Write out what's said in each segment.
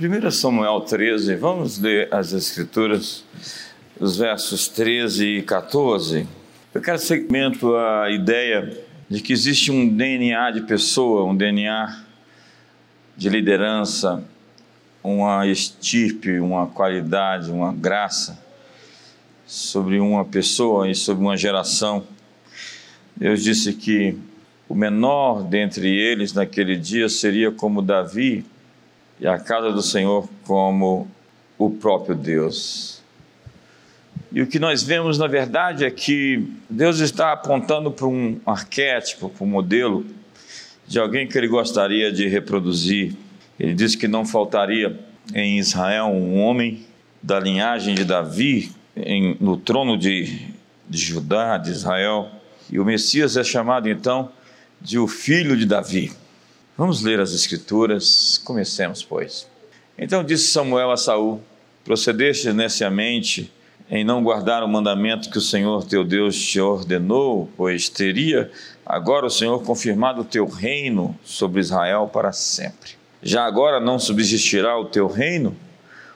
1 Samuel 13, vamos ler as Escrituras, os versos 13 e 14. Eu quero segmento a ideia de que existe um DNA de pessoa, um DNA de liderança, uma estirpe, uma qualidade, uma graça sobre uma pessoa e sobre uma geração. Deus disse que o menor dentre eles naquele dia seria como Davi, e a casa do Senhor como o próprio Deus. E o que nós vemos, na verdade, é que Deus está apontando para um arquétipo, para um modelo de alguém que ele gostaria de reproduzir. Ele disse que não faltaria em Israel um homem da linhagem de Davi em, no trono de, de Judá, de Israel. E o Messias é chamado então de o filho de Davi. Vamos ler as Escrituras, comecemos, pois. Então disse Samuel a Saul: Procedeste neciamente em não guardar o mandamento que o Senhor teu Deus te ordenou, pois teria agora o Senhor confirmado o teu reino sobre Israel para sempre. Já agora não subsistirá o teu reino?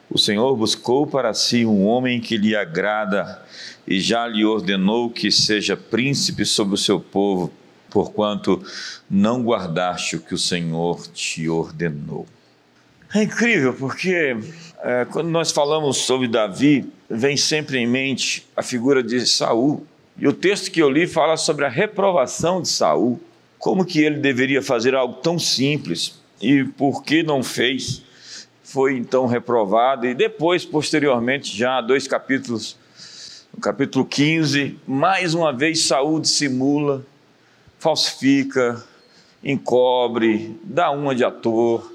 O Senhor buscou para si um homem que lhe agrada e já lhe ordenou que seja príncipe sobre o seu povo porquanto não guardaste o que o Senhor te ordenou. É incrível porque é, quando nós falamos sobre Davi, vem sempre em mente a figura de Saul. E o texto que eu li fala sobre a reprovação de Saul. Como que ele deveria fazer algo tão simples e por que não fez? Foi então reprovado e depois, posteriormente, já dois capítulos, no capítulo 15, mais uma vez Saul dissimula, falsifica, encobre, dá uma de ator.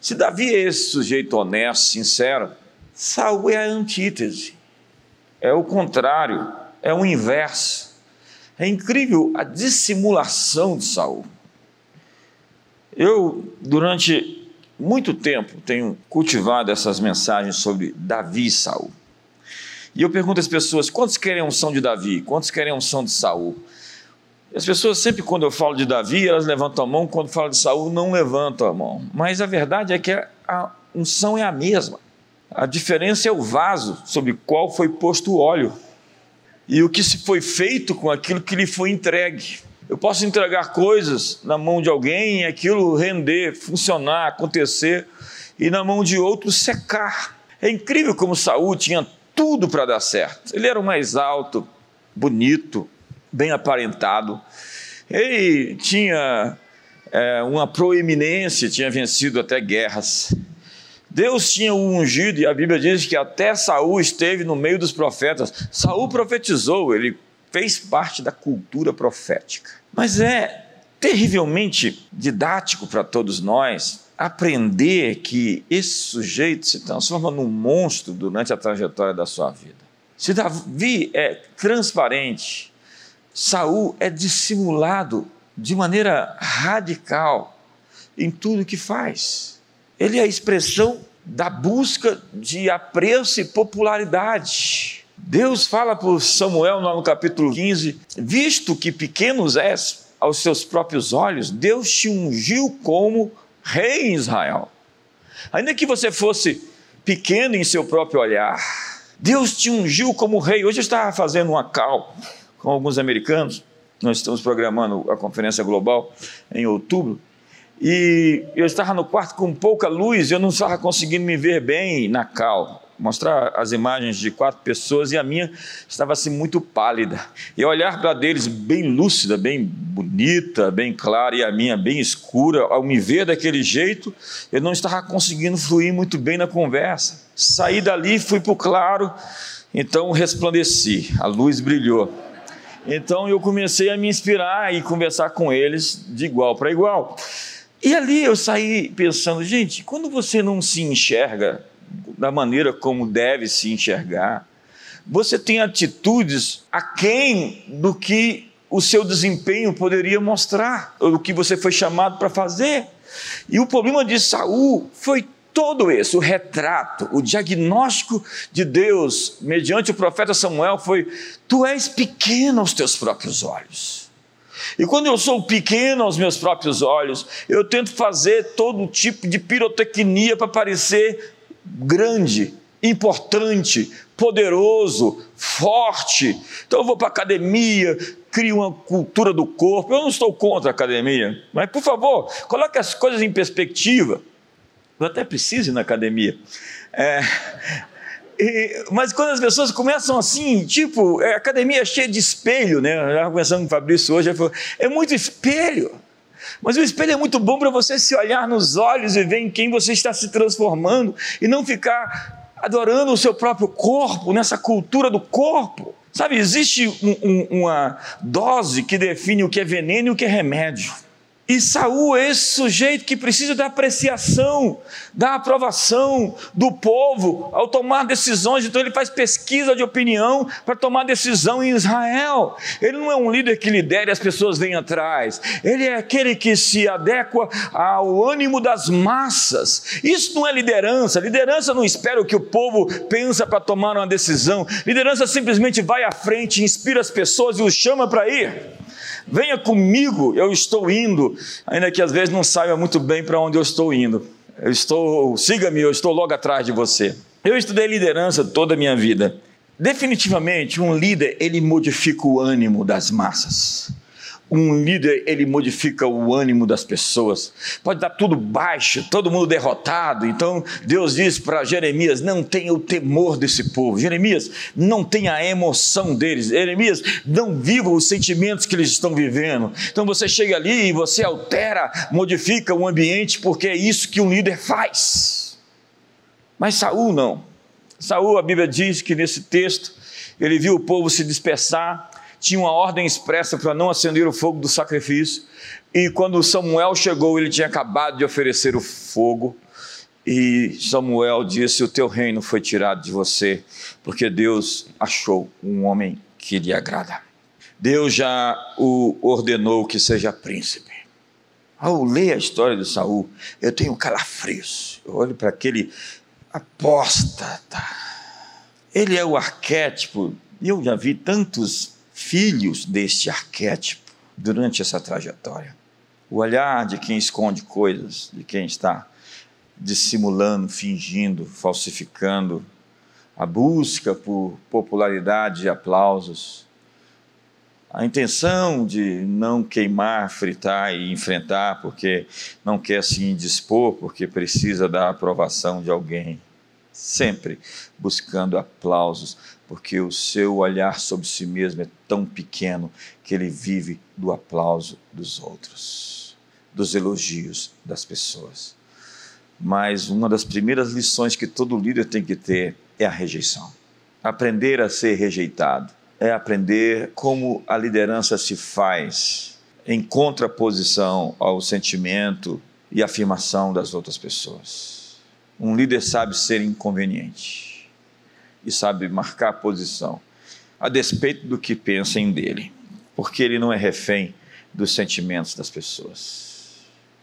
Se Davi é esse sujeito honesto, sincero, Saul é a antítese, é o contrário, é o inverso. É incrível a dissimulação de Saul. Eu, durante muito tempo, tenho cultivado essas mensagens sobre Davi e Saul. E eu pergunto às pessoas: quantos querem a unção de Davi? Quantos querem a unção de Saul? As pessoas sempre quando eu falo de Davi, elas levantam a mão, quando falo de Saul, não levantam a mão. Mas a verdade é que a unção é a mesma. A diferença é o vaso sobre o qual foi posto o óleo e o que se foi feito com aquilo que lhe foi entregue. Eu posso entregar coisas na mão de alguém e aquilo render, funcionar, acontecer, e na mão de outro secar. É incrível como Saul tinha tudo para dar certo. Ele era o mais alto, bonito, bem aparentado. Ele tinha é, uma proeminência, tinha vencido até guerras. Deus tinha o ungido, e a Bíblia diz que até Saul esteve no meio dos profetas. Saul profetizou, ele fez parte da cultura profética. Mas é terrivelmente didático para todos nós aprender que esse sujeito se transforma num monstro durante a trajetória da sua vida. Se Davi é transparente, Saul é dissimulado de maneira radical em tudo que faz. Ele é a expressão da busca de apreço e popularidade. Deus fala por Samuel no capítulo 15: Visto que pequenos és aos seus próprios olhos, Deus te ungiu como rei em Israel. Ainda que você fosse pequeno em seu próprio olhar, Deus te ungiu como rei. Hoje eu estava fazendo uma cal com alguns americanos. Nós estamos programando a conferência global em outubro. E eu estava no quarto com pouca luz, eu não estava conseguindo me ver bem na cal. Mostrar as imagens de quatro pessoas e a minha estava assim muito pálida. E olhar para deles bem lúcida, bem bonita, bem clara e a minha bem escura, ao me ver daquele jeito, eu não estava conseguindo fluir muito bem na conversa. Saí dali, fui para o claro, então resplandeci, a luz brilhou. Então eu comecei a me inspirar e conversar com eles de igual para igual. E ali eu saí pensando, gente, quando você não se enxerga da maneira como deve se enxergar, você tem atitudes aquém do que o seu desempenho poderia mostrar, ou do que você foi chamado para fazer. E o problema de Saul foi todo esse, o retrato, o diagnóstico de Deus, mediante o profeta Samuel, foi: Tu és pequeno aos teus próprios olhos. E quando eu sou pequeno aos meus próprios olhos, eu tento fazer todo tipo de pirotecnia para parecer grande, importante, poderoso, forte. Então eu vou para a academia, crio uma cultura do corpo. Eu não estou contra a academia, mas por favor, coloque as coisas em perspectiva. Eu até preciso ir na academia. É, e, mas quando as pessoas começam assim, tipo, é, a academia é cheia de espelho, né? Eu estava conversando com o Fabrício hoje, falou, é muito espelho. Mas o espelho é muito bom para você se olhar nos olhos e ver em quem você está se transformando e não ficar adorando o seu próprio corpo, nessa cultura do corpo. Sabe, existe um, um, uma dose que define o que é veneno e o que é remédio. E Saul é esse sujeito que precisa da apreciação, da aprovação do povo ao tomar decisões. Então ele faz pesquisa de opinião para tomar decisão em Israel. Ele não é um líder que lidera e as pessoas vêm atrás. Ele é aquele que se adequa ao ânimo das massas. Isso não é liderança. Liderança não espera o que o povo pensa para tomar uma decisão. Liderança simplesmente vai à frente, inspira as pessoas e os chama para ir. Venha comigo, eu estou indo, ainda que às vezes não saiba muito bem para onde eu estou indo. Eu estou, siga-me, eu estou logo atrás de você. Eu estudei liderança toda a minha vida. Definitivamente, um líder, ele modifica o ânimo das massas. Um líder, ele modifica o ânimo das pessoas. Pode estar tudo baixo, todo mundo derrotado. Então, Deus diz para Jeremias: não tenha o temor desse povo. Jeremias, não tenha a emoção deles. Jeremias, não viva os sentimentos que eles estão vivendo. Então, você chega ali e você altera, modifica o ambiente, porque é isso que um líder faz. Mas Saul não. Saul, a Bíblia diz que nesse texto, ele viu o povo se dispersar tinha uma ordem expressa para não acender o fogo do sacrifício. E quando Samuel chegou, ele tinha acabado de oferecer o fogo. E Samuel disse: O teu reino foi tirado de você, porque Deus achou um homem que lhe agrada. Deus já o ordenou que seja príncipe. Ao ler a história de Saul, eu tenho calafrios. Eu olho para aquele apóstata. Ele é o arquétipo. Eu já vi tantos filhos deste arquétipo durante essa trajetória. O olhar de quem esconde coisas, de quem está dissimulando, fingindo, falsificando, a busca por popularidade e aplausos, a intenção de não queimar, fritar e enfrentar porque não quer se indispor, porque precisa da aprovação de alguém, sempre buscando aplausos, porque o seu olhar sobre si mesmo é tão pequeno que ele vive do aplauso dos outros, dos elogios das pessoas. Mas uma das primeiras lições que todo líder tem que ter é a rejeição. Aprender a ser rejeitado é aprender como a liderança se faz em contraposição ao sentimento e afirmação das outras pessoas. Um líder sabe ser inconveniente e sabe marcar posição, a despeito do que pensem dele, porque ele não é refém dos sentimentos das pessoas.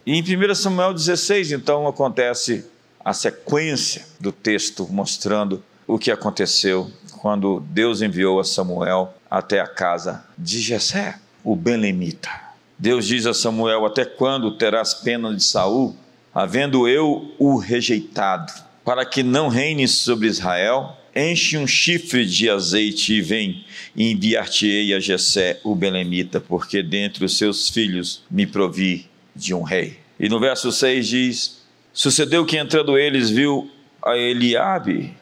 E em 1 Samuel 16, então, acontece a sequência do texto mostrando o que aconteceu quando Deus enviou a Samuel até a casa de Jessé, o Belemita. Deus diz a Samuel: Até quando terás pena de Saul, havendo eu o rejeitado, para que não reine sobre Israel? Enche um chifre de azeite e vem, enviar-te-ei a Jessé, o belemita, porque dentre os seus filhos me provi de um rei. E no verso 6 diz: Sucedeu que entrando eles viu a Eliabe,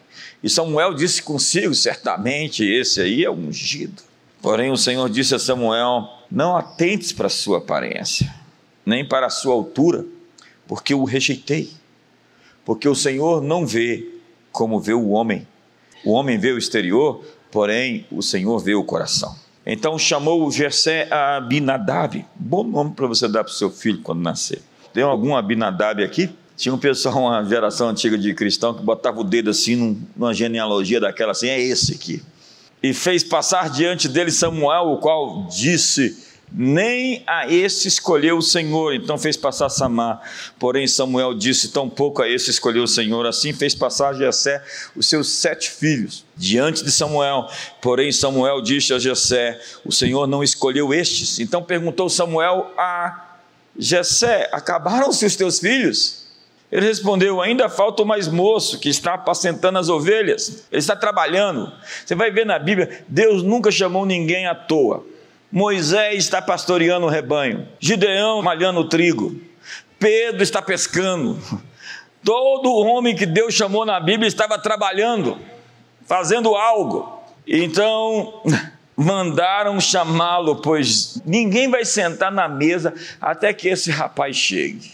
e Samuel disse consigo: certamente esse aí é ungido. Porém o Senhor disse a Samuel: Não atentes para a sua aparência, nem para a sua altura, porque o rejeitei. Porque o Senhor não vê como vê o homem o homem vê o exterior, porém o Senhor vê o coração. Então chamou Jessé a Abinadab. Bom nome para você dar para o seu filho quando nascer. Tem algum Abinadab aqui? Tinha um pessoal, uma geração antiga de cristão, que botava o dedo assim numa genealogia daquela assim, é esse aqui. E fez passar diante dele Samuel, o qual disse: nem a esse escolheu o Senhor, então fez passar Samar. Porém, Samuel disse: Tão pouco a esse escolheu o Senhor. Assim fez passar Jessé os seus sete filhos diante de Samuel. Porém, Samuel disse a Jessé: O Senhor não escolheu estes. Então perguntou Samuel a Jessé: Acabaram-se os teus filhos? Ele respondeu: Ainda falta o mais moço que está apacentando as ovelhas. Ele está trabalhando. Você vai ver na Bíblia: Deus nunca chamou ninguém à toa. Moisés está pastoreando o rebanho, Gideão malhando o trigo, Pedro está pescando. Todo homem que Deus chamou na Bíblia estava trabalhando, fazendo algo. Então, mandaram chamá-lo, pois ninguém vai sentar na mesa até que esse rapaz chegue.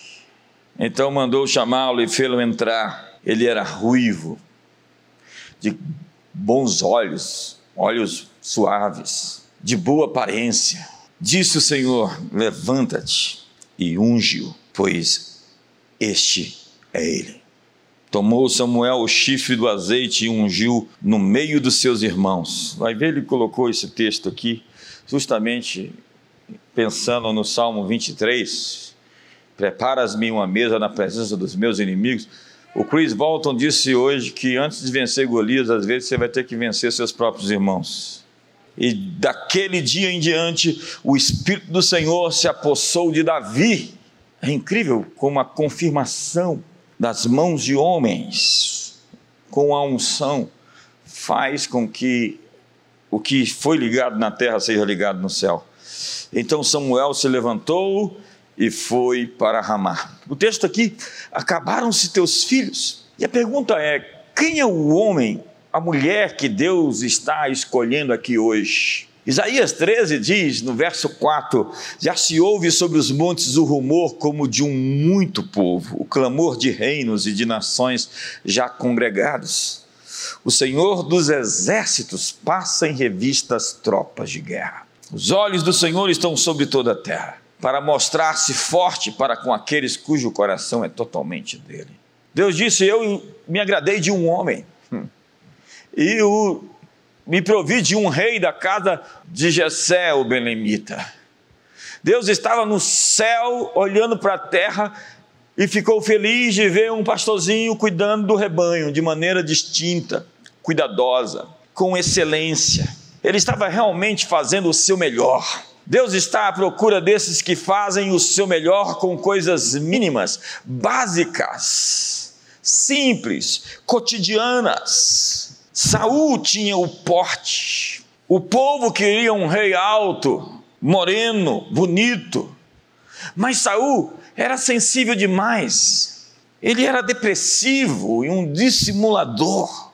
Então mandou chamá-lo e fê-lo entrar. Ele era ruivo, de bons olhos, olhos suaves de boa aparência. Disse o Senhor: Levanta-te e unge-o, pois este é ele. Tomou Samuel o chifre do azeite e ungiu no meio dos seus irmãos. Vai ver, ele colocou esse texto aqui, justamente pensando no Salmo 23. Preparas-me uma mesa na presença dos meus inimigos. O Chris Walton disse hoje que antes de vencer Golias, às vezes você vai ter que vencer seus próprios irmãos. E daquele dia em diante, o Espírito do Senhor se apossou de Davi. É incrível como a confirmação das mãos de homens com a unção faz com que o que foi ligado na terra seja ligado no céu. Então Samuel se levantou e foi para Ramá. O texto aqui: acabaram-se teus filhos. E a pergunta é: quem é o homem a mulher que Deus está escolhendo aqui hoje. Isaías 13 diz, no verso 4: Já se ouve sobre os montes o rumor como de um muito povo, o clamor de reinos e de nações já congregados. O Senhor dos exércitos passa em revista as tropas de guerra. Os olhos do Senhor estão sobre toda a terra, para mostrar-se forte para com aqueles cujo coração é totalmente dele. Deus disse: Eu me agradei de um homem e o, me provi de um rei da casa de Jessé, o Belemita. Deus estava no céu olhando para a terra e ficou feliz de ver um pastorzinho cuidando do rebanho de maneira distinta, cuidadosa, com excelência. Ele estava realmente fazendo o seu melhor. Deus está à procura desses que fazem o seu melhor com coisas mínimas, básicas, simples, cotidianas. Saul tinha o porte. O povo queria um rei alto, moreno, bonito. Mas Saul era sensível demais. Ele era depressivo e um dissimulador.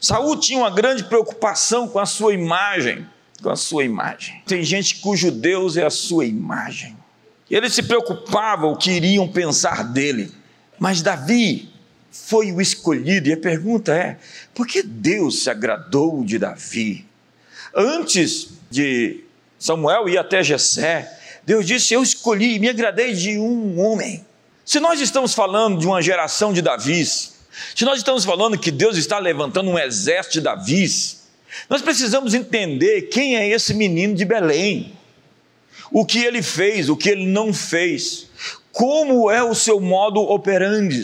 Saul tinha uma grande preocupação com a sua imagem, com a sua imagem. Tem gente cujo Deus é a sua imagem. Ele se preocupava o que iriam pensar dele. Mas Davi foi o escolhido. E a pergunta é: por que Deus se agradou de Davi? Antes de Samuel ir até Jessé, Deus disse: Eu escolhi e me agradei de um homem. Se nós estamos falando de uma geração de Davis, se nós estamos falando que Deus está levantando um exército de Davis, nós precisamos entender quem é esse menino de Belém, o que ele fez, o que ele não fez, como é o seu modo operandi.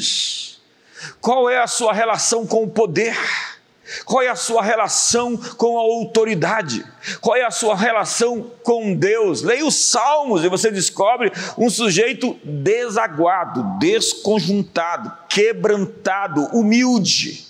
Qual é a sua relação com o poder? Qual é a sua relação com a autoridade? Qual é a sua relação com Deus? Leia os Salmos e você descobre um sujeito desaguado, desconjuntado, quebrantado, humilde.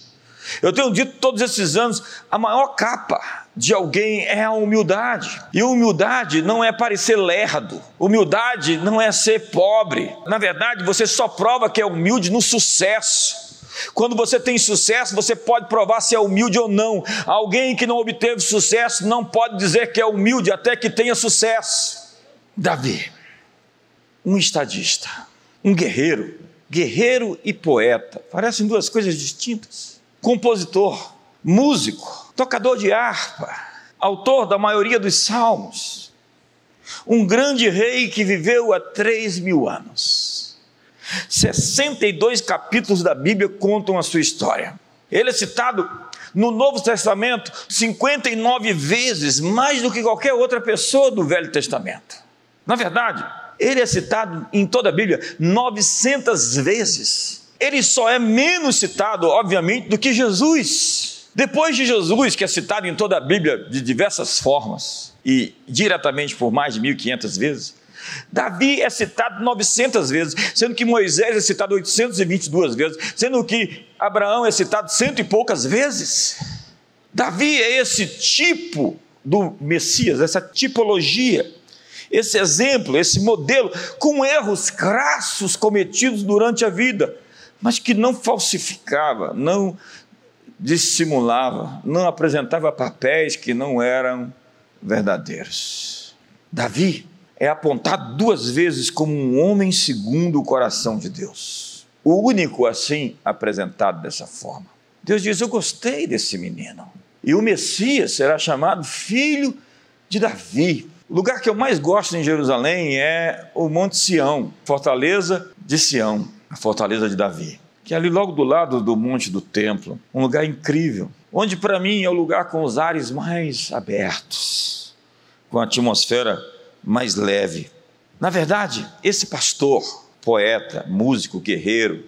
Eu tenho dito todos esses anos: a maior capa de alguém é a humildade. E humildade não é parecer lerdo, humildade não é ser pobre. Na verdade, você só prova que é humilde no sucesso. Quando você tem sucesso, você pode provar se é humilde ou não. Alguém que não obteve sucesso não pode dizer que é humilde até que tenha sucesso. Davi, um estadista, um guerreiro, guerreiro e poeta, parecem duas coisas distintas. Compositor, músico, tocador de harpa, autor da maioria dos salmos, um grande rei que viveu há três mil anos 62 capítulos da Bíblia contam a sua história. Ele é citado no Novo Testamento 59 vezes, mais do que qualquer outra pessoa do Velho Testamento. Na verdade, ele é citado em toda a Bíblia 900 vezes. Ele só é menos citado, obviamente, do que Jesus. Depois de Jesus, que é citado em toda a Bíblia de diversas formas e diretamente por mais de 1500 vezes, Davi é citado 900 vezes, sendo que Moisés é citado 822 vezes, sendo que Abraão é citado cento e poucas vezes. Davi é esse tipo do Messias, essa tipologia, esse exemplo, esse modelo, com erros crassos cometidos durante a vida, mas que não falsificava, não dissimulava, não apresentava papéis que não eram verdadeiros. Davi é apontado duas vezes como um homem segundo o coração de Deus. O único assim apresentado dessa forma. Deus diz: Eu gostei desse menino. E o Messias será chamado filho de Davi. O lugar que eu mais gosto em Jerusalém é o Monte Sião, fortaleza de Sião, a fortaleza de Davi, que é ali logo do lado do Monte do Templo, um lugar incrível, onde para mim é o lugar com os ares mais abertos, com a atmosfera mais leve. Na verdade, esse pastor, poeta, músico, guerreiro,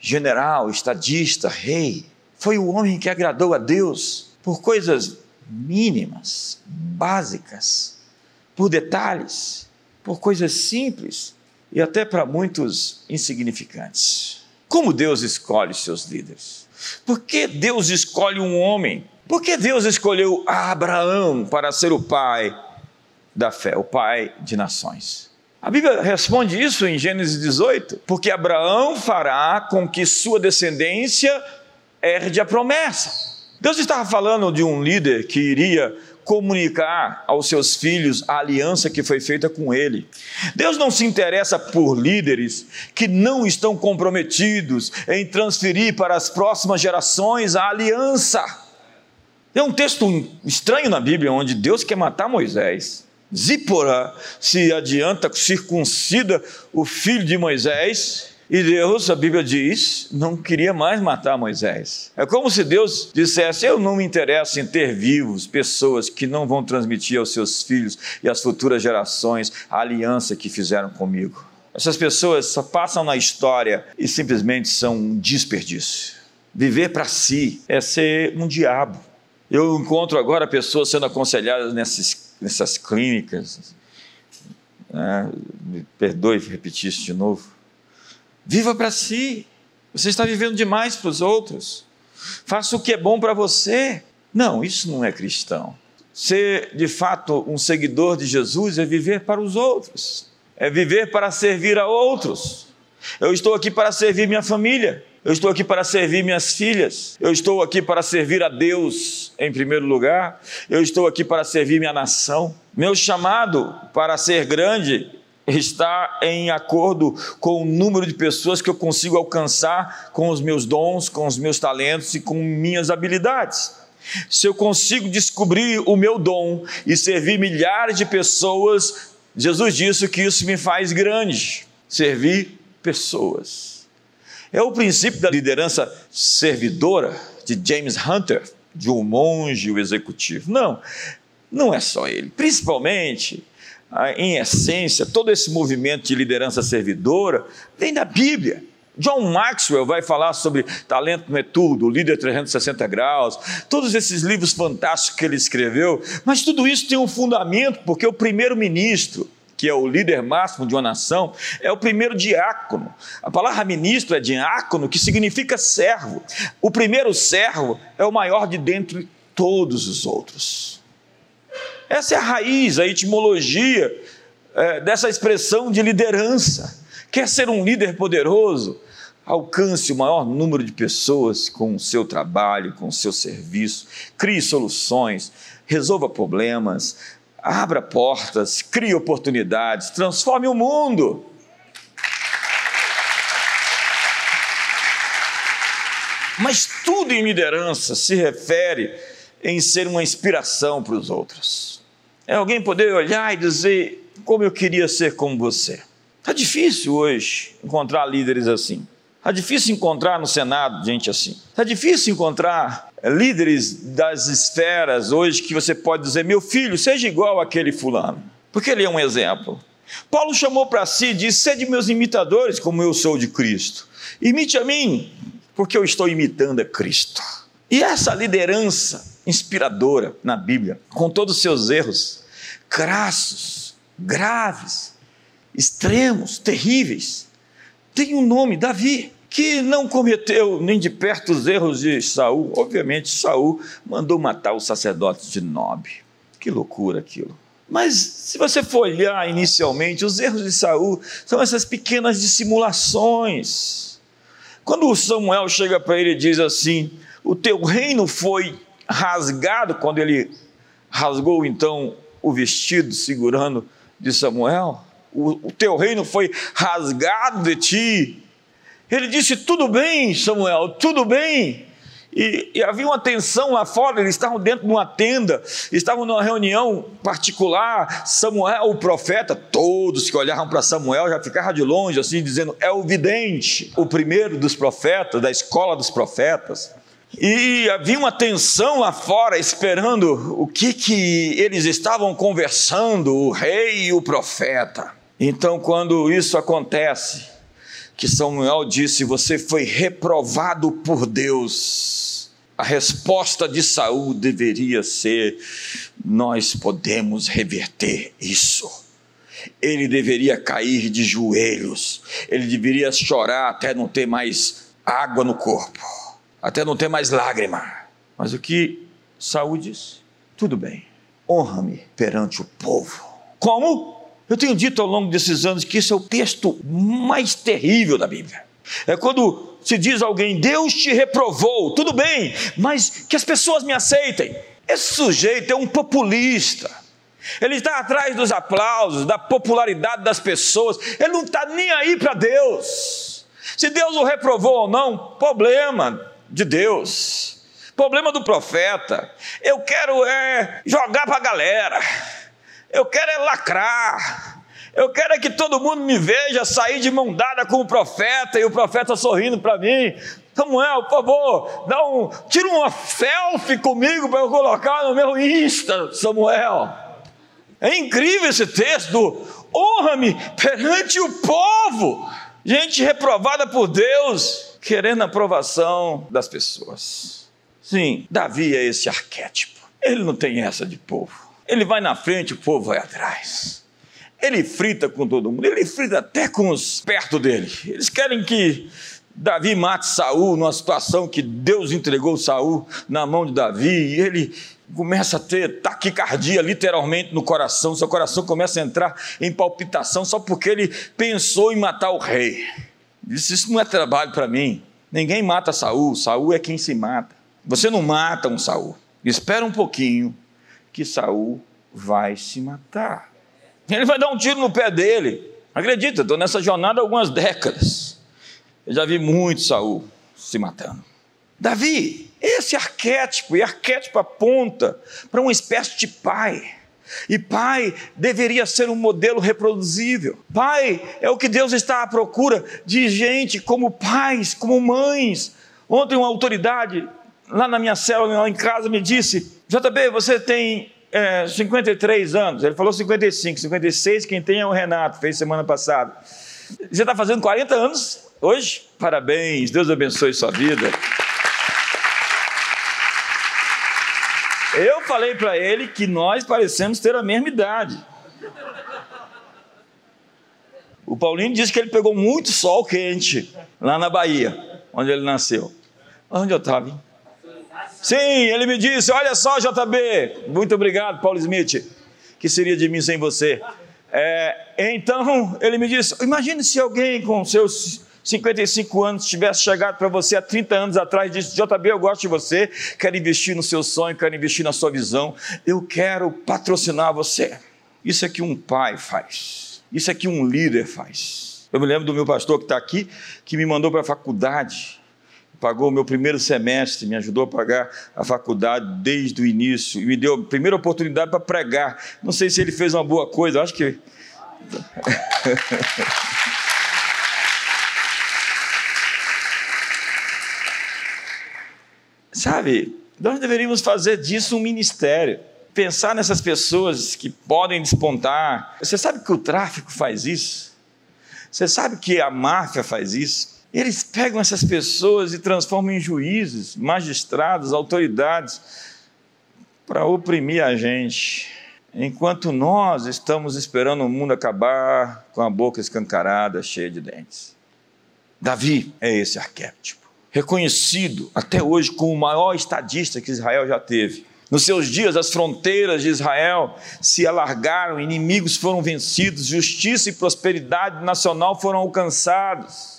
general, estadista, rei, foi o homem que agradou a Deus por coisas mínimas, básicas, por detalhes, por coisas simples e até para muitos insignificantes. Como Deus escolhe seus líderes? Por que Deus escolhe um homem? Por que Deus escolheu Abraão para ser o pai da fé, o pai de nações. A Bíblia responde isso em Gênesis 18, porque Abraão fará com que sua descendência herde a promessa. Deus estava falando de um líder que iria comunicar aos seus filhos a aliança que foi feita com ele. Deus não se interessa por líderes que não estão comprometidos em transferir para as próximas gerações a aliança. É um texto estranho na Bíblia onde Deus quer matar Moisés. Zípora se adianta, circuncida o filho de Moisés, e Deus, a Bíblia diz, não queria mais matar Moisés. É como se Deus dissesse: Eu não me interesso em ter vivos pessoas que não vão transmitir aos seus filhos e às futuras gerações a aliança que fizeram comigo. Essas pessoas só passam na história e simplesmente são um desperdício. Viver para si é ser um diabo. Eu encontro agora pessoas sendo aconselhadas nessas nessas clínicas. Né? Me perdoe repetir isso de novo. Viva para si. Você está vivendo demais para os outros. Faça o que é bom para você. Não, isso não é cristão. Ser de fato um seguidor de Jesus é viver para os outros, é viver para servir a outros. Eu estou aqui para servir minha família, eu estou aqui para servir minhas filhas. Eu estou aqui para servir a Deus em primeiro lugar. Eu estou aqui para servir minha nação. Meu chamado para ser grande está em acordo com o número de pessoas que eu consigo alcançar com os meus dons, com os meus talentos e com minhas habilidades. Se eu consigo descobrir o meu dom e servir milhares de pessoas, Jesus disse que isso me faz grande. Servir pessoas. É o princípio da liderança servidora de James Hunter, de um monge o executivo. Não, não é só ele. Principalmente, em essência, todo esse movimento de liderança servidora vem da Bíblia. John Maxwell vai falar sobre talento não é tudo, líder 360 graus, todos esses livros fantásticos que ele escreveu, mas tudo isso tem um fundamento, porque o primeiro-ministro, que é o líder máximo de uma nação, é o primeiro diácono. A palavra ministro é diácono, que significa servo. O primeiro servo é o maior de dentre todos os outros. Essa é a raiz, a etimologia é, dessa expressão de liderança. Quer ser um líder poderoso? Alcance o maior número de pessoas com o seu trabalho, com o seu serviço, crie soluções, resolva problemas, abra portas, crie oportunidades, transforme o mundo. Mas tudo em liderança se refere em ser uma inspiração para os outros. É alguém poder olhar e dizer como eu queria ser como você. Está difícil hoje encontrar líderes assim. Está difícil encontrar no Senado gente assim. Está difícil encontrar líderes das esferas hoje que você pode dizer: meu filho, seja igual àquele fulano, porque ele é um exemplo. Paulo chamou para si e disse: Sede meus imitadores, como eu sou de Cristo. Imite a mim, porque eu estou imitando a Cristo. E essa liderança inspiradora na Bíblia, com todos os seus erros, crassos, graves, extremos, terríveis, tem um nome, Davi, que não cometeu nem de perto os erros de Saul. Obviamente, Saul mandou matar os sacerdotes de Nob. Que loucura aquilo. Mas se você for olhar inicialmente, os erros de Saul são essas pequenas dissimulações. Quando Samuel chega para ele e diz assim: "O teu reino foi rasgado quando ele rasgou então o vestido segurando de Samuel, o, o teu reino foi rasgado de ti. Ele disse: Tudo bem, Samuel, tudo bem. E, e, havia uma tensão lá fora, eles estavam dentro de uma tenda, estavam numa reunião particular. Samuel, o profeta, todos que olhavam para Samuel já ficavam de longe, assim, dizendo: É o vidente, o primeiro dos profetas, da escola dos profetas. E havia uma tensão lá fora, esperando o que, que eles estavam conversando, o rei e o profeta. Então, quando isso acontece, que Samuel disse: Você foi reprovado por Deus. A resposta de Saul deveria ser: Nós podemos reverter isso. Ele deveria cair de joelhos, ele deveria chorar até não ter mais água no corpo até não ter mais lágrima. Mas o que Saúl disse? Tudo bem, honra-me perante o povo. Como? Eu tenho dito ao longo desses anos que isso é o texto mais terrível da Bíblia. É quando se diz alguém, Deus te reprovou, tudo bem, mas que as pessoas me aceitem. Esse sujeito é um populista. Ele está atrás dos aplausos, da popularidade das pessoas. Ele não está nem aí para Deus. Se Deus o reprovou ou não, problema de Deus, problema do profeta. Eu quero é jogar para a galera, eu quero é lacrar, eu quero é que todo mundo me veja sair de mão dada com o profeta e o profeta sorrindo para mim. Samuel, por favor, dá um, tira uma selfie comigo para eu colocar no meu Insta, Samuel. É incrível esse texto. Honra-me perante o povo. Gente reprovada por Deus, querendo a aprovação das pessoas. Sim, Davi é esse arquétipo. Ele não tem essa de povo. Ele vai na frente, o povo vai atrás. Ele frita com todo mundo, ele frita até com os perto dele. Eles querem que Davi mate Saul numa situação que Deus entregou Saul na mão de Davi, e ele começa a ter taquicardia literalmente no coração, seu coração começa a entrar em palpitação só porque ele pensou em matar o rei. Disse: Isso não é trabalho para mim. Ninguém mata Saul, Saul é quem se mata. Você não mata um Saul. Espera um pouquinho que Saul vai se matar. Ele vai dar um tiro no pé dele. Acredita, estou nessa jornada há algumas décadas. Eu já vi muito Saul se matando. Davi, esse arquétipo, e arquétipo aponta para uma espécie de pai e pai deveria ser um modelo reproduzível. Pai é o que Deus está à procura de gente como pais, como mães. Ontem uma autoridade lá na minha célula, lá em casa, me disse: JB, você tem é, 53 anos. Ele falou 55, 56, quem tem é o Renato, fez semana passada. Você está fazendo 40 anos hoje? Parabéns, Deus abençoe sua vida. Eu falei para ele que nós parecemos ter a mesma idade. O Paulinho disse que ele pegou muito sol quente lá na Bahia, onde ele nasceu. Onde eu estava? Sim, ele me disse: Olha só, JB, muito obrigado, Paulo Smith. Que seria de mim sem você? É, então, ele me disse: Imagine se alguém com seus 55 anos, tivesse chegado para você há 30 anos atrás e disse: JB, eu gosto de você, quero investir no seu sonho, quero investir na sua visão, eu quero patrocinar você. Isso é que um pai faz, isso é que um líder faz. Eu me lembro do meu pastor que está aqui, que me mandou para a faculdade, pagou o meu primeiro semestre, me ajudou a pagar a faculdade desde o início, e me deu a primeira oportunidade para pregar. Não sei se ele fez uma boa coisa, acho que. Sabe, nós deveríamos fazer disso um ministério. Pensar nessas pessoas que podem despontar. Você sabe que o tráfico faz isso? Você sabe que a máfia faz isso? Eles pegam essas pessoas e transformam em juízes, magistrados, autoridades, para oprimir a gente. Enquanto nós estamos esperando o mundo acabar com a boca escancarada, cheia de dentes. Davi é esse arquétipo, reconhecido até hoje como o maior estadista que Israel já teve. Nos seus dias, as fronteiras de Israel se alargaram, inimigos foram vencidos, justiça e prosperidade nacional foram alcançados.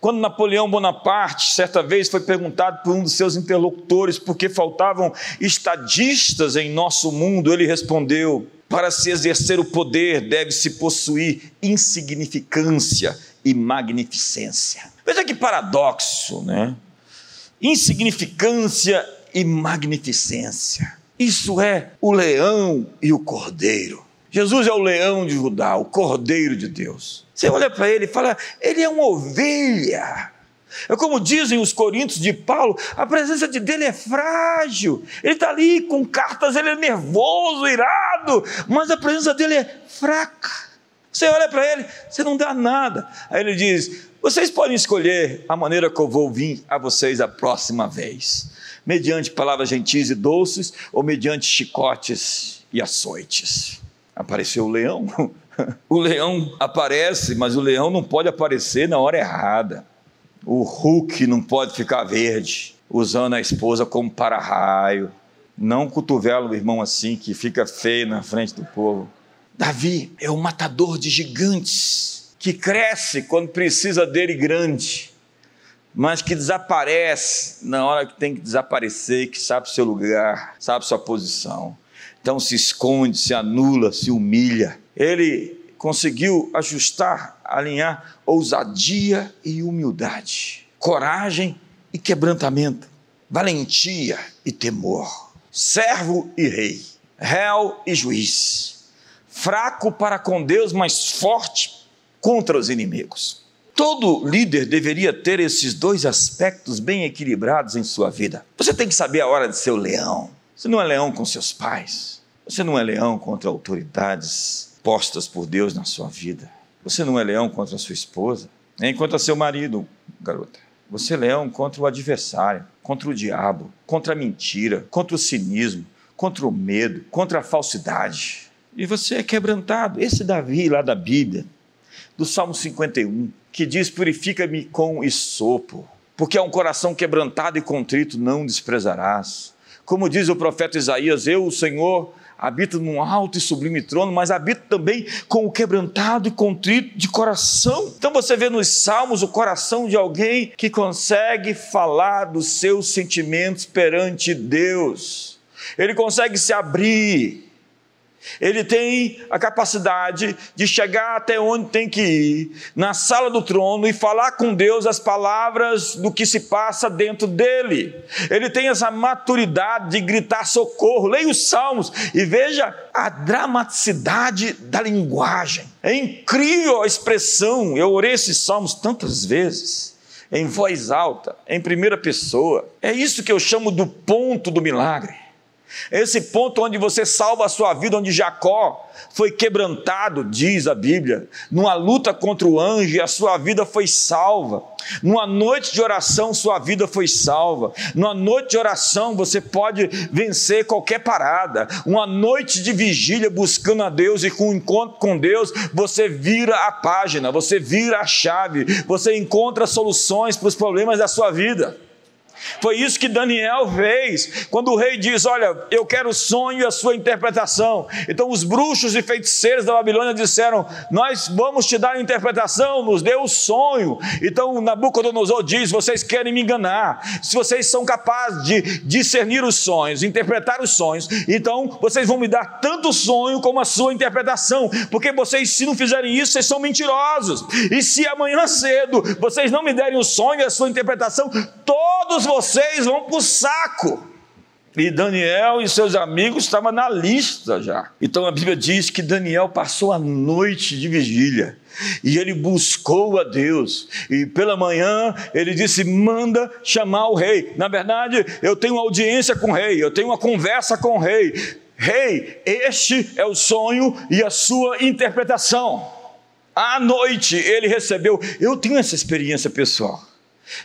Quando Napoleão Bonaparte, certa vez, foi perguntado por um dos seus interlocutores por que faltavam estadistas em nosso mundo, ele respondeu: para se exercer o poder, deve-se possuir insignificância e magnificência. Veja que paradoxo, né? Insignificância e magnificência. Isso é o leão e o cordeiro. Jesus é o leão de Judá, o cordeiro de Deus. Você olha para ele e fala, ele é uma ovelha. É como dizem os coríntios de Paulo, a presença de dele é frágil. Ele está ali com cartas, ele é nervoso, irado, mas a presença dele é fraca. Você olha para ele, você não dá nada. Aí ele diz: vocês podem escolher a maneira que eu vou vir a vocês a próxima vez, mediante palavras gentis e doces ou mediante chicotes e açoites apareceu o leão. O leão aparece, mas o leão não pode aparecer na hora errada. O Hulk não pode ficar verde, usando a esposa como para-raio. Não cotovela o irmão assim, que fica feio na frente do povo. Davi é o matador de gigantes, que cresce quando precisa dele grande, mas que desaparece na hora que tem que desaparecer, que sabe seu lugar, sabe sua posição. Então se esconde, se anula, se humilha. Ele conseguiu ajustar, alinhar ousadia e humildade, coragem e quebrantamento, valentia e temor, servo e rei, réu e juiz, fraco para com Deus, mas forte contra os inimigos. Todo líder deveria ter esses dois aspectos bem equilibrados em sua vida. Você tem que saber a hora de ser o leão. Você não é leão com seus pais. Você não é leão contra autoridades postas por Deus na sua vida. Você não é leão contra a sua esposa, nem contra seu marido, garota. Você é leão contra o adversário, contra o diabo, contra a mentira, contra o cinismo, contra o medo, contra a falsidade. E você é quebrantado. Esse Davi lá da Bíblia, do Salmo 51, que diz: Purifica-me com esopo, porque é um coração quebrantado e contrito não desprezarás. Como diz o profeta Isaías: Eu, o Senhor, habita num alto e sublime trono, mas habita também com o quebrantado e contrito de coração. Então você vê nos Salmos o coração de alguém que consegue falar dos seus sentimentos perante Deus. Ele consegue se abrir, ele tem a capacidade de chegar até onde tem que ir, na sala do trono, e falar com Deus as palavras do que se passa dentro dele. Ele tem essa maturidade de gritar socorro. Leia os salmos e veja a dramaticidade da linguagem. É incrível a expressão. Eu orei esses salmos tantas vezes em voz alta, em primeira pessoa. É isso que eu chamo do ponto do milagre. Esse ponto onde você salva a sua vida, onde Jacó foi quebrantado, diz a Bíblia, numa luta contra o anjo a sua vida foi salva. Numa noite de oração, sua vida foi salva. Numa noite de oração, você pode vencer qualquer parada. Uma noite de vigília buscando a Deus e com um encontro com Deus, você vira a página, você vira a chave, você encontra soluções para os problemas da sua vida. Foi isso que Daniel fez. Quando o rei diz: Olha, eu quero o sonho e a sua interpretação. Então os bruxos e feiticeiros da Babilônia disseram: Nós vamos te dar a interpretação, nos dê o sonho. Então Nabucodonosor diz: Vocês querem me enganar. Se vocês são capazes de discernir os sonhos, interpretar os sonhos, então vocês vão me dar tanto o sonho como a sua interpretação. Porque vocês, se não fizerem isso, vocês são mentirosos. E se amanhã cedo vocês não me derem o sonho e a sua interpretação, todos vocês vão para o saco. E Daniel e seus amigos estavam na lista já. Então a Bíblia diz que Daniel passou a noite de vigília e ele buscou a Deus. E pela manhã ele disse: manda chamar o rei. Na verdade, eu tenho audiência com o rei, eu tenho uma conversa com o rei. Rei, este é o sonho e a sua interpretação. À noite ele recebeu. Eu tenho essa experiência pessoal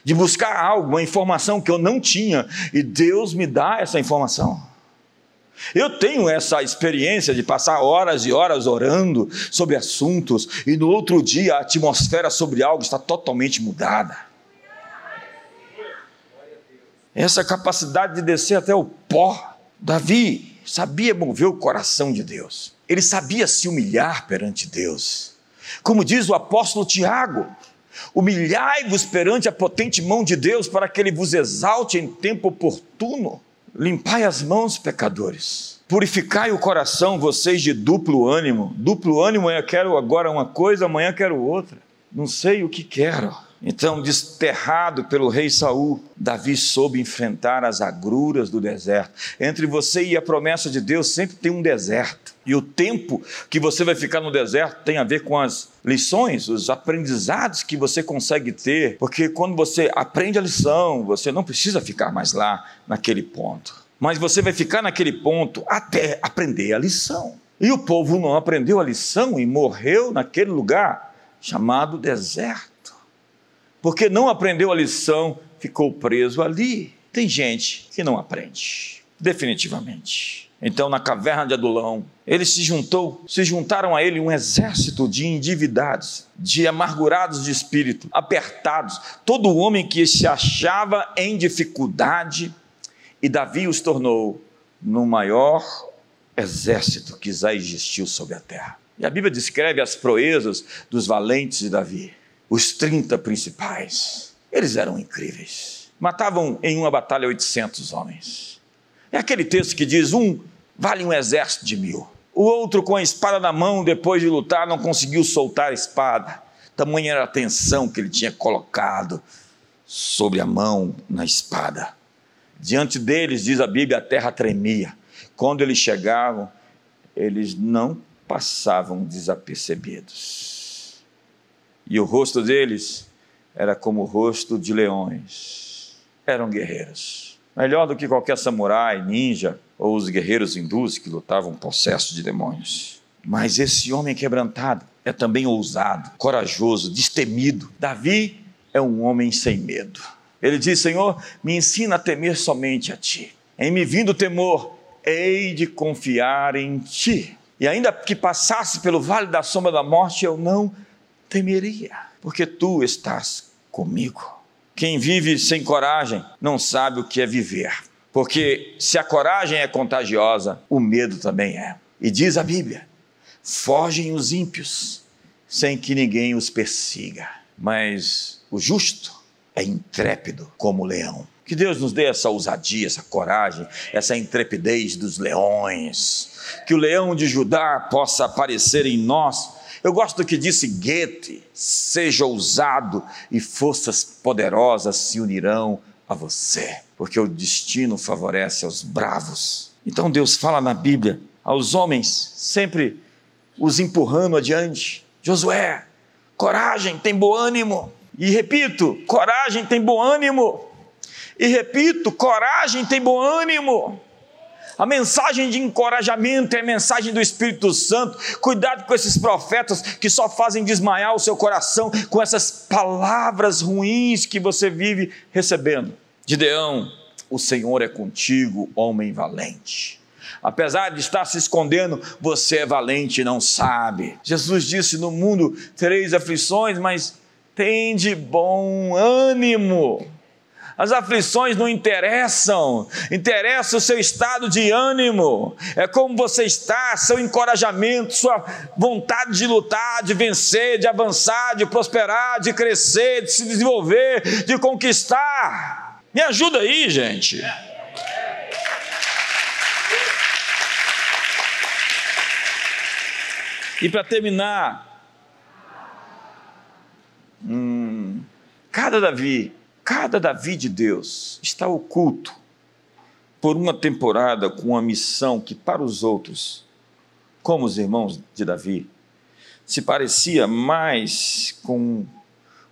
de buscar algo, uma informação que eu não tinha, e Deus me dá essa informação. Eu tenho essa experiência de passar horas e horas orando sobre assuntos, e no outro dia a atmosfera sobre algo está totalmente mudada. Essa capacidade de descer até o pó. Davi sabia mover o coração de Deus, ele sabia se humilhar perante Deus. Como diz o apóstolo Tiago, Humilhai-vos perante a potente mão de Deus para que ele vos exalte em tempo oportuno. Limpai as mãos, pecadores. Purificai o coração, vocês de duplo ânimo. Duplo ânimo é quero agora uma coisa, amanhã quero outra. Não sei o que quero. Então, desterrado pelo rei Saul, Davi soube enfrentar as agruras do deserto. Entre você e a promessa de Deus sempre tem um deserto. E o tempo que você vai ficar no deserto tem a ver com as lições, os aprendizados que você consegue ter, porque quando você aprende a lição, você não precisa ficar mais lá naquele ponto. Mas você vai ficar naquele ponto até aprender a lição. E o povo não aprendeu a lição e morreu naquele lugar chamado deserto porque não aprendeu a lição, ficou preso ali. Tem gente que não aprende, definitivamente. Então, na caverna de Adulão, ele se juntou, se juntaram a ele um exército de endividados, de amargurados de espírito, apertados, todo homem que se achava em dificuldade, e Davi os tornou no maior exército que já existiu sobre a terra. E a Bíblia descreve as proezas dos valentes de Davi os 30 principais. Eles eram incríveis. Matavam em uma batalha 800 homens. É aquele texto que diz: um vale um exército de mil. O outro, com a espada na mão, depois de lutar, não conseguiu soltar a espada. Tamanha era a tensão que ele tinha colocado sobre a mão na espada. Diante deles, diz a Bíblia, a terra tremia. Quando eles chegavam, eles não passavam desapercebidos e o rosto deles era como o rosto de leões. Eram guerreiros. Melhor do que qualquer samurai, ninja ou os guerreiros hindus que lutavam possessos de demônios. Mas esse homem quebrantado é também ousado, corajoso, destemido. Davi é um homem sem medo. Ele diz: Senhor, me ensina a temer somente a ti. Em me vindo o temor, hei de confiar em ti. E ainda que passasse pelo vale da sombra da morte, eu não temeria, porque tu estás comigo. Quem vive sem coragem não sabe o que é viver, porque se a coragem é contagiosa, o medo também é. E diz a Bíblia: fogem os ímpios sem que ninguém os persiga, mas o justo é intrépido como o leão. Que Deus nos dê essa ousadia, essa coragem, essa intrepidez dos leões. Que o leão de Judá possa aparecer em nós eu gosto do que disse Goethe: seja ousado e forças poderosas se unirão a você, porque o destino favorece aos bravos. Então Deus fala na Bíblia aos homens, sempre os empurrando adiante. Josué, coragem, tem bom ânimo. E repito, coragem tem bom ânimo. E repito, coragem tem bom ânimo. A mensagem de encorajamento é a mensagem do Espírito Santo. Cuidado com esses profetas que só fazem desmaiar o seu coração com essas palavras ruins que você vive recebendo. Gideão, o Senhor é contigo, homem valente. Apesar de estar se escondendo, você é valente e não sabe. Jesus disse: No mundo tereis aflições, mas tende bom ânimo. As aflições não interessam, interessa o seu estado de ânimo, é como você está, seu encorajamento, sua vontade de lutar, de vencer, de avançar, de prosperar, de crescer, de se desenvolver, de conquistar. Me ajuda aí, gente. E para terminar, hum, cada Davi cada Davi de Deus está oculto por uma temporada com uma missão que para os outros, como os irmãos de Davi, se parecia mais com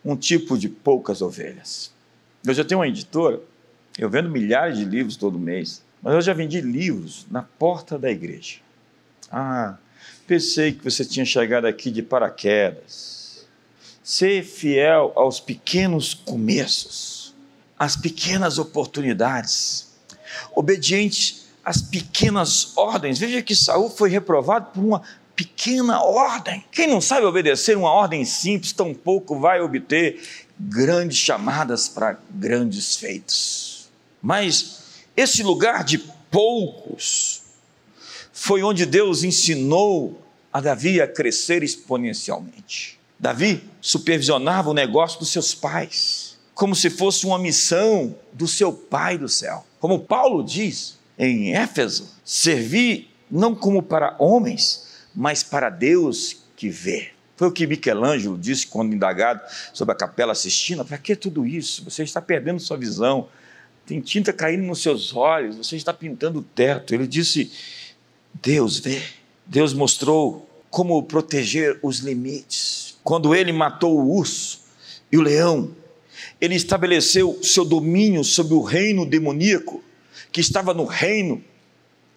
um tipo de poucas ovelhas. Eu já tenho uma editora, eu vendo milhares de livros todo mês, mas eu já vendi livros na porta da igreja. Ah, pensei que você tinha chegado aqui de paraquedas. Ser fiel aos pequenos começos, às pequenas oportunidades, obediente às pequenas ordens. Veja que Saul foi reprovado por uma pequena ordem. Quem não sabe obedecer uma ordem simples, tampouco vai obter grandes chamadas para grandes feitos. Mas esse lugar de poucos foi onde Deus ensinou a Davi a crescer exponencialmente. Davi supervisionava o negócio dos seus pais, como se fosse uma missão do seu pai do céu. Como Paulo diz em Éfeso, servir não como para homens, mas para Deus que vê. Foi o que Michelangelo disse quando indagado sobre a Capela Sistina: para que tudo isso? Você está perdendo sua visão, tem tinta caindo nos seus olhos, você está pintando o teto. Ele disse: Deus vê. Deus mostrou como proteger os limites. Quando ele matou o urso e o leão, ele estabeleceu seu domínio sobre o reino demoníaco que estava no reino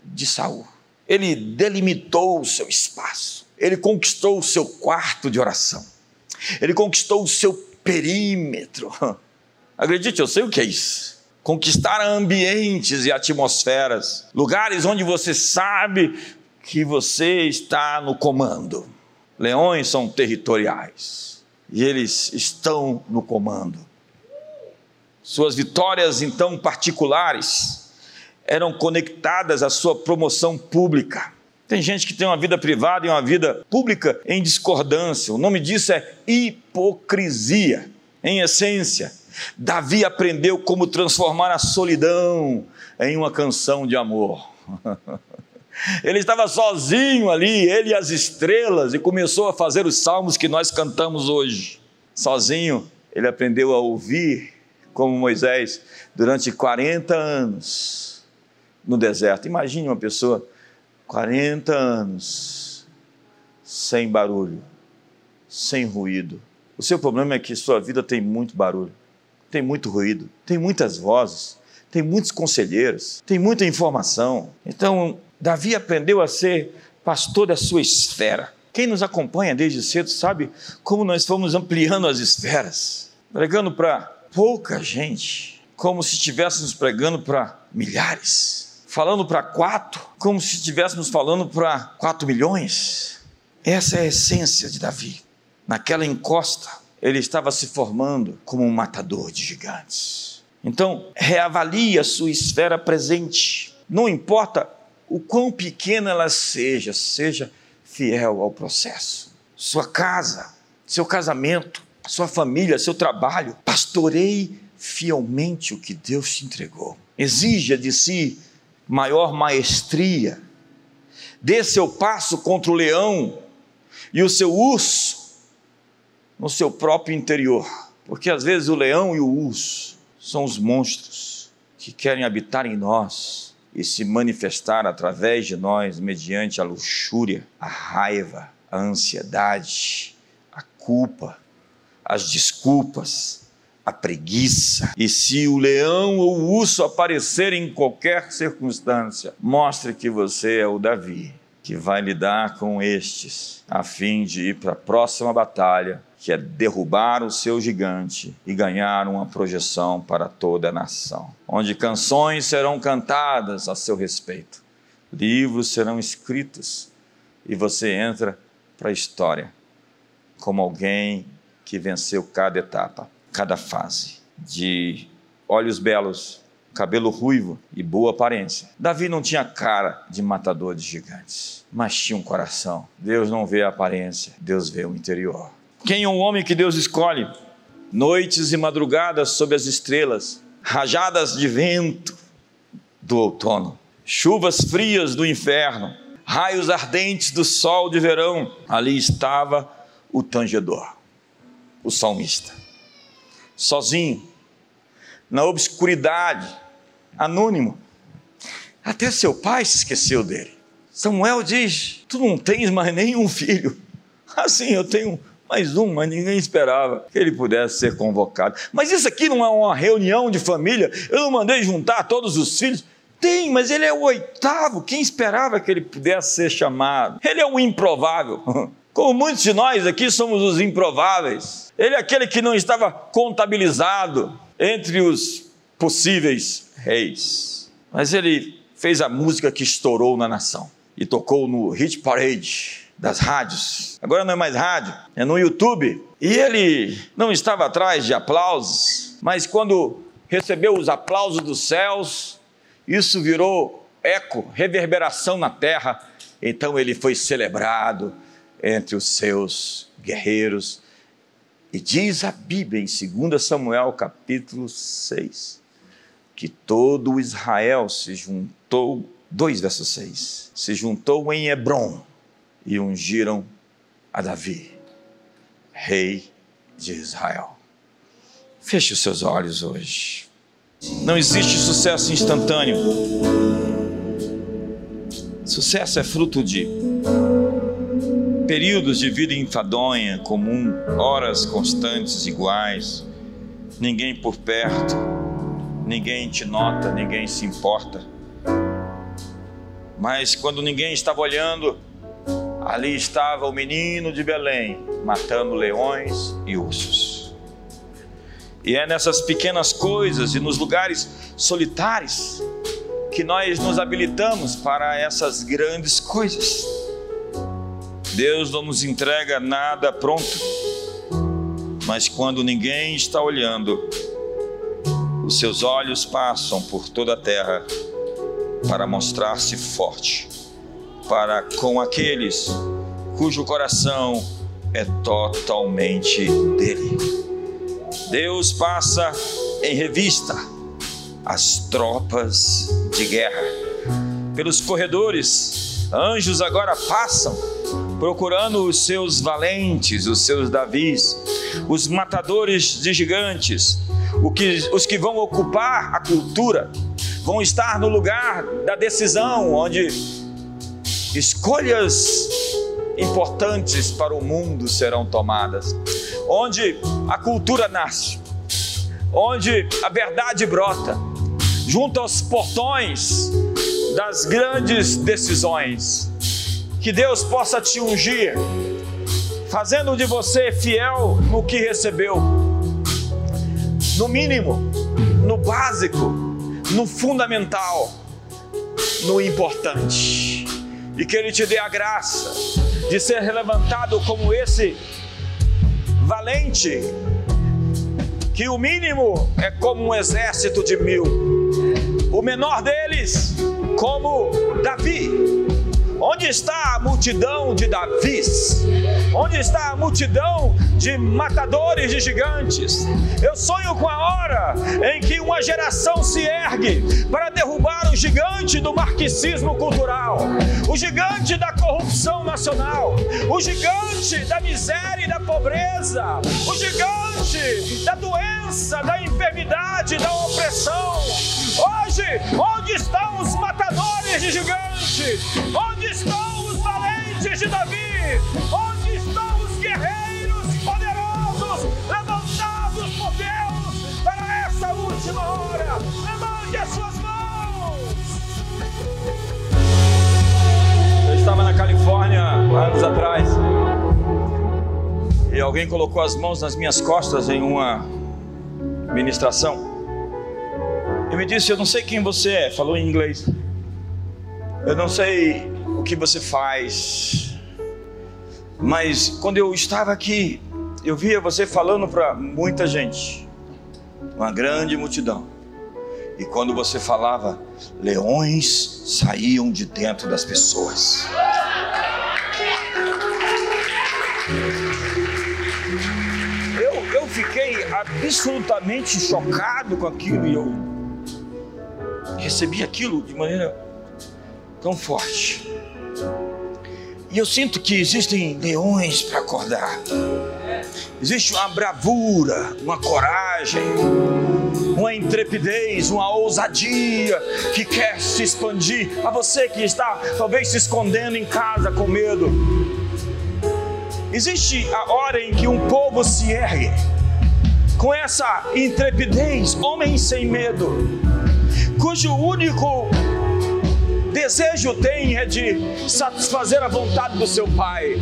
de Saul. Ele delimitou o seu espaço. Ele conquistou o seu quarto de oração. Ele conquistou o seu perímetro. Acredite, eu sei o que é isso conquistar ambientes e atmosferas, lugares onde você sabe que você está no comando. Leões são territoriais e eles estão no comando. Suas vitórias, então, particulares, eram conectadas à sua promoção pública. Tem gente que tem uma vida privada e uma vida pública em discordância. O nome disso é hipocrisia. Em essência, Davi aprendeu como transformar a solidão em uma canção de amor. Ele estava sozinho ali, ele e as estrelas, e começou a fazer os salmos que nós cantamos hoje. Sozinho, ele aprendeu a ouvir, como Moisés, durante 40 anos no deserto. Imagine uma pessoa 40 anos sem barulho, sem ruído. O seu problema é que sua vida tem muito barulho tem muito ruído, tem muitas vozes, tem muitos conselheiros, tem muita informação. Então, Davi aprendeu a ser pastor da sua esfera. Quem nos acompanha desde cedo sabe como nós fomos ampliando as esferas, pregando para pouca gente, como se estivéssemos pregando para milhares, falando para quatro, como se estivéssemos falando para quatro milhões. Essa é a essência de Davi. Naquela encosta, ele estava se formando como um matador de gigantes. Então, reavalie a sua esfera presente. Não importa o quão pequena ela seja, seja fiel ao processo. Sua casa, seu casamento, sua família, seu trabalho, pastoreie fielmente o que Deus te entregou. Exija de si maior maestria. Dê seu passo contra o leão e o seu urso no seu próprio interior. Porque às vezes o leão e o urso são os monstros que querem habitar em nós e se manifestar através de nós mediante a luxúria, a raiva, a ansiedade, a culpa, as desculpas, a preguiça. E se o leão ou o urso aparecer em qualquer circunstância, mostre que você é o Davi, que vai lidar com estes, a fim de ir para a próxima batalha que é derrubar o seu gigante e ganhar uma projeção para toda a nação, onde canções serão cantadas a seu respeito, livros serão escritos e você entra para a história como alguém que venceu cada etapa, cada fase, de olhos belos, cabelo ruivo e boa aparência. Davi não tinha cara de matador de gigantes, mas tinha um coração. Deus não vê a aparência, Deus vê o interior. Quem é o homem que Deus escolhe? Noites e madrugadas sob as estrelas, rajadas de vento do outono, chuvas frias do inferno, raios ardentes do sol de verão. Ali estava o tangedor, o salmista, sozinho, na obscuridade, anônimo, Até seu pai se esqueceu dele. Samuel diz: Tu não tens mais nenhum filho. Assim, eu tenho mais um, mas ninguém esperava que ele pudesse ser convocado. Mas isso aqui não é uma reunião de família. Eu não mandei juntar todos os filhos. Tem, mas ele é o oitavo. Quem esperava que ele pudesse ser chamado? Ele é o improvável. Como muitos de nós aqui somos os improváveis. Ele é aquele que não estava contabilizado entre os possíveis reis. Mas ele fez a música que estourou na nação e tocou no Hit Parade das rádios. Agora não é mais rádio, é no YouTube. E ele não estava atrás de aplausos, mas quando recebeu os aplausos dos céus, isso virou eco, reverberação na terra. Então ele foi celebrado entre os seus guerreiros. E diz a Bíblia em 2 Samuel capítulo 6 que todo Israel se juntou, 2 versos 6, se juntou em Hebron e ungiram a Davi, rei de Israel. Feche os seus olhos hoje. Não existe sucesso instantâneo. Sucesso é fruto de períodos de vida enfadonha, comum, horas constantes iguais, ninguém por perto, ninguém te nota, ninguém se importa. Mas quando ninguém estava olhando, ali estava o menino de Belém, matando leões e ursos. E é nessas pequenas coisas e nos lugares solitários que nós nos habilitamos para essas grandes coisas. Deus não nos entrega nada pronto, mas quando ninguém está olhando, os seus olhos passam por toda a terra para mostrar-se forte, para com aqueles cujo coração é totalmente dele. Deus passa em revista as tropas de guerra. Pelos corredores, anjos agora passam procurando os seus valentes, os seus Davis, os matadores de gigantes, os que vão ocupar a cultura, vão estar no lugar da decisão, onde escolhas importantes para o mundo serão tomadas onde a cultura nasce, onde a verdade brota, junto aos portões das grandes decisões. Que Deus possa te ungir, fazendo de você fiel no que recebeu, no mínimo, no básico, no fundamental, no importante. E que Ele te dê a graça de ser levantado como esse valente, que o mínimo é como um exército de mil, o menor deles, como Davi. Onde está a multidão de Davis? Onde está a multidão de matadores de gigantes? Eu sonho com a hora em que uma geração se ergue para derrubar o gigante do marxismo cultural, o gigante da corrupção nacional, o gigante da miséria e da pobreza, o gigante da doença, da enfermidade, da opressão. Hoje, onde estão os matadores de gigantes? Onde estão os valentes de Davi? Onde estão os guerreiros poderosos levantados por Deus para essa última hora? Levante as suas mãos. Eu estava na Califórnia anos atrás e alguém colocou as mãos nas minhas costas em uma ministração. E me disse: Eu não sei quem você é, falou em inglês. Eu não sei o que você faz, mas quando eu estava aqui, eu via você falando para muita gente, uma grande multidão. E quando você falava, leões saíam de dentro das pessoas. Absolutamente chocado com aquilo e eu recebi aquilo de maneira tão forte. E eu sinto que existem leões para acordar. Existe uma bravura, uma coragem, uma intrepidez, uma ousadia que quer se expandir. A você que está talvez se escondendo em casa com medo. Existe a hora em que um povo se ergue com essa intrepidez, homem sem medo, cujo único desejo tem é de satisfazer a vontade do seu pai.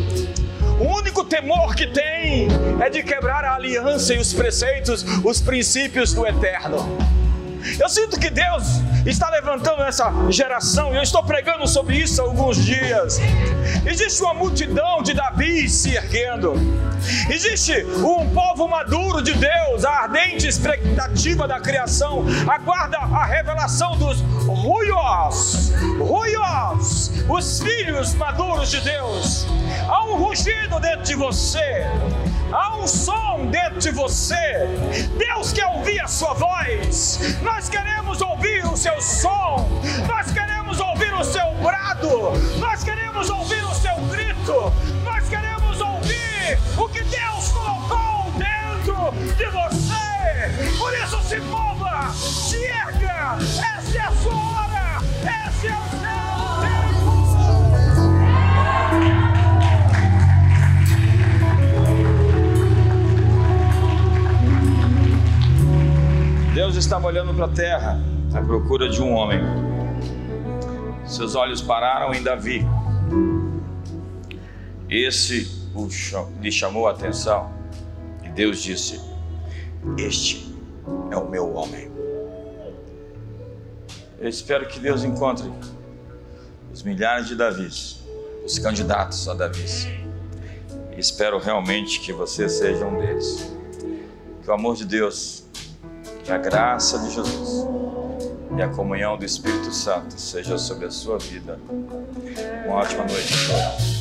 O único temor que tem é de quebrar a aliança e os preceitos, os princípios do eterno. Eu sinto que Deus está levantando essa geração, e eu estou pregando sobre isso há alguns dias. Existe uma multidão de Davi se erguendo, existe um povo maduro de Deus, a ardente expectativa da criação, aguarda a revelação dos ruios, ruios, os filhos maduros de Deus. Há um rugido dentro de você, há um som dentro de você. Deus quer ouvir a sua voz. Nós queremos ouvir o seu som. Nós queremos ouvir o seu brado. Nós queremos ouvir o seu grito. Nós queremos ouvir o que Deus colocou dentro de você. Por isso se mova, se erga. Essa é a sua hora. Esse é Deus estava olhando para a terra à procura de um homem. Seus olhos pararam em Davi. Esse lhe chamou a atenção e Deus disse: Este é o meu homem. Eu espero que Deus encontre os milhares de Davis, os candidatos a Davis. Espero realmente que você seja um deles. Que o amor de Deus que a graça de Jesus e a comunhão do Espírito Santo seja sobre a sua vida. Uma ótima noite.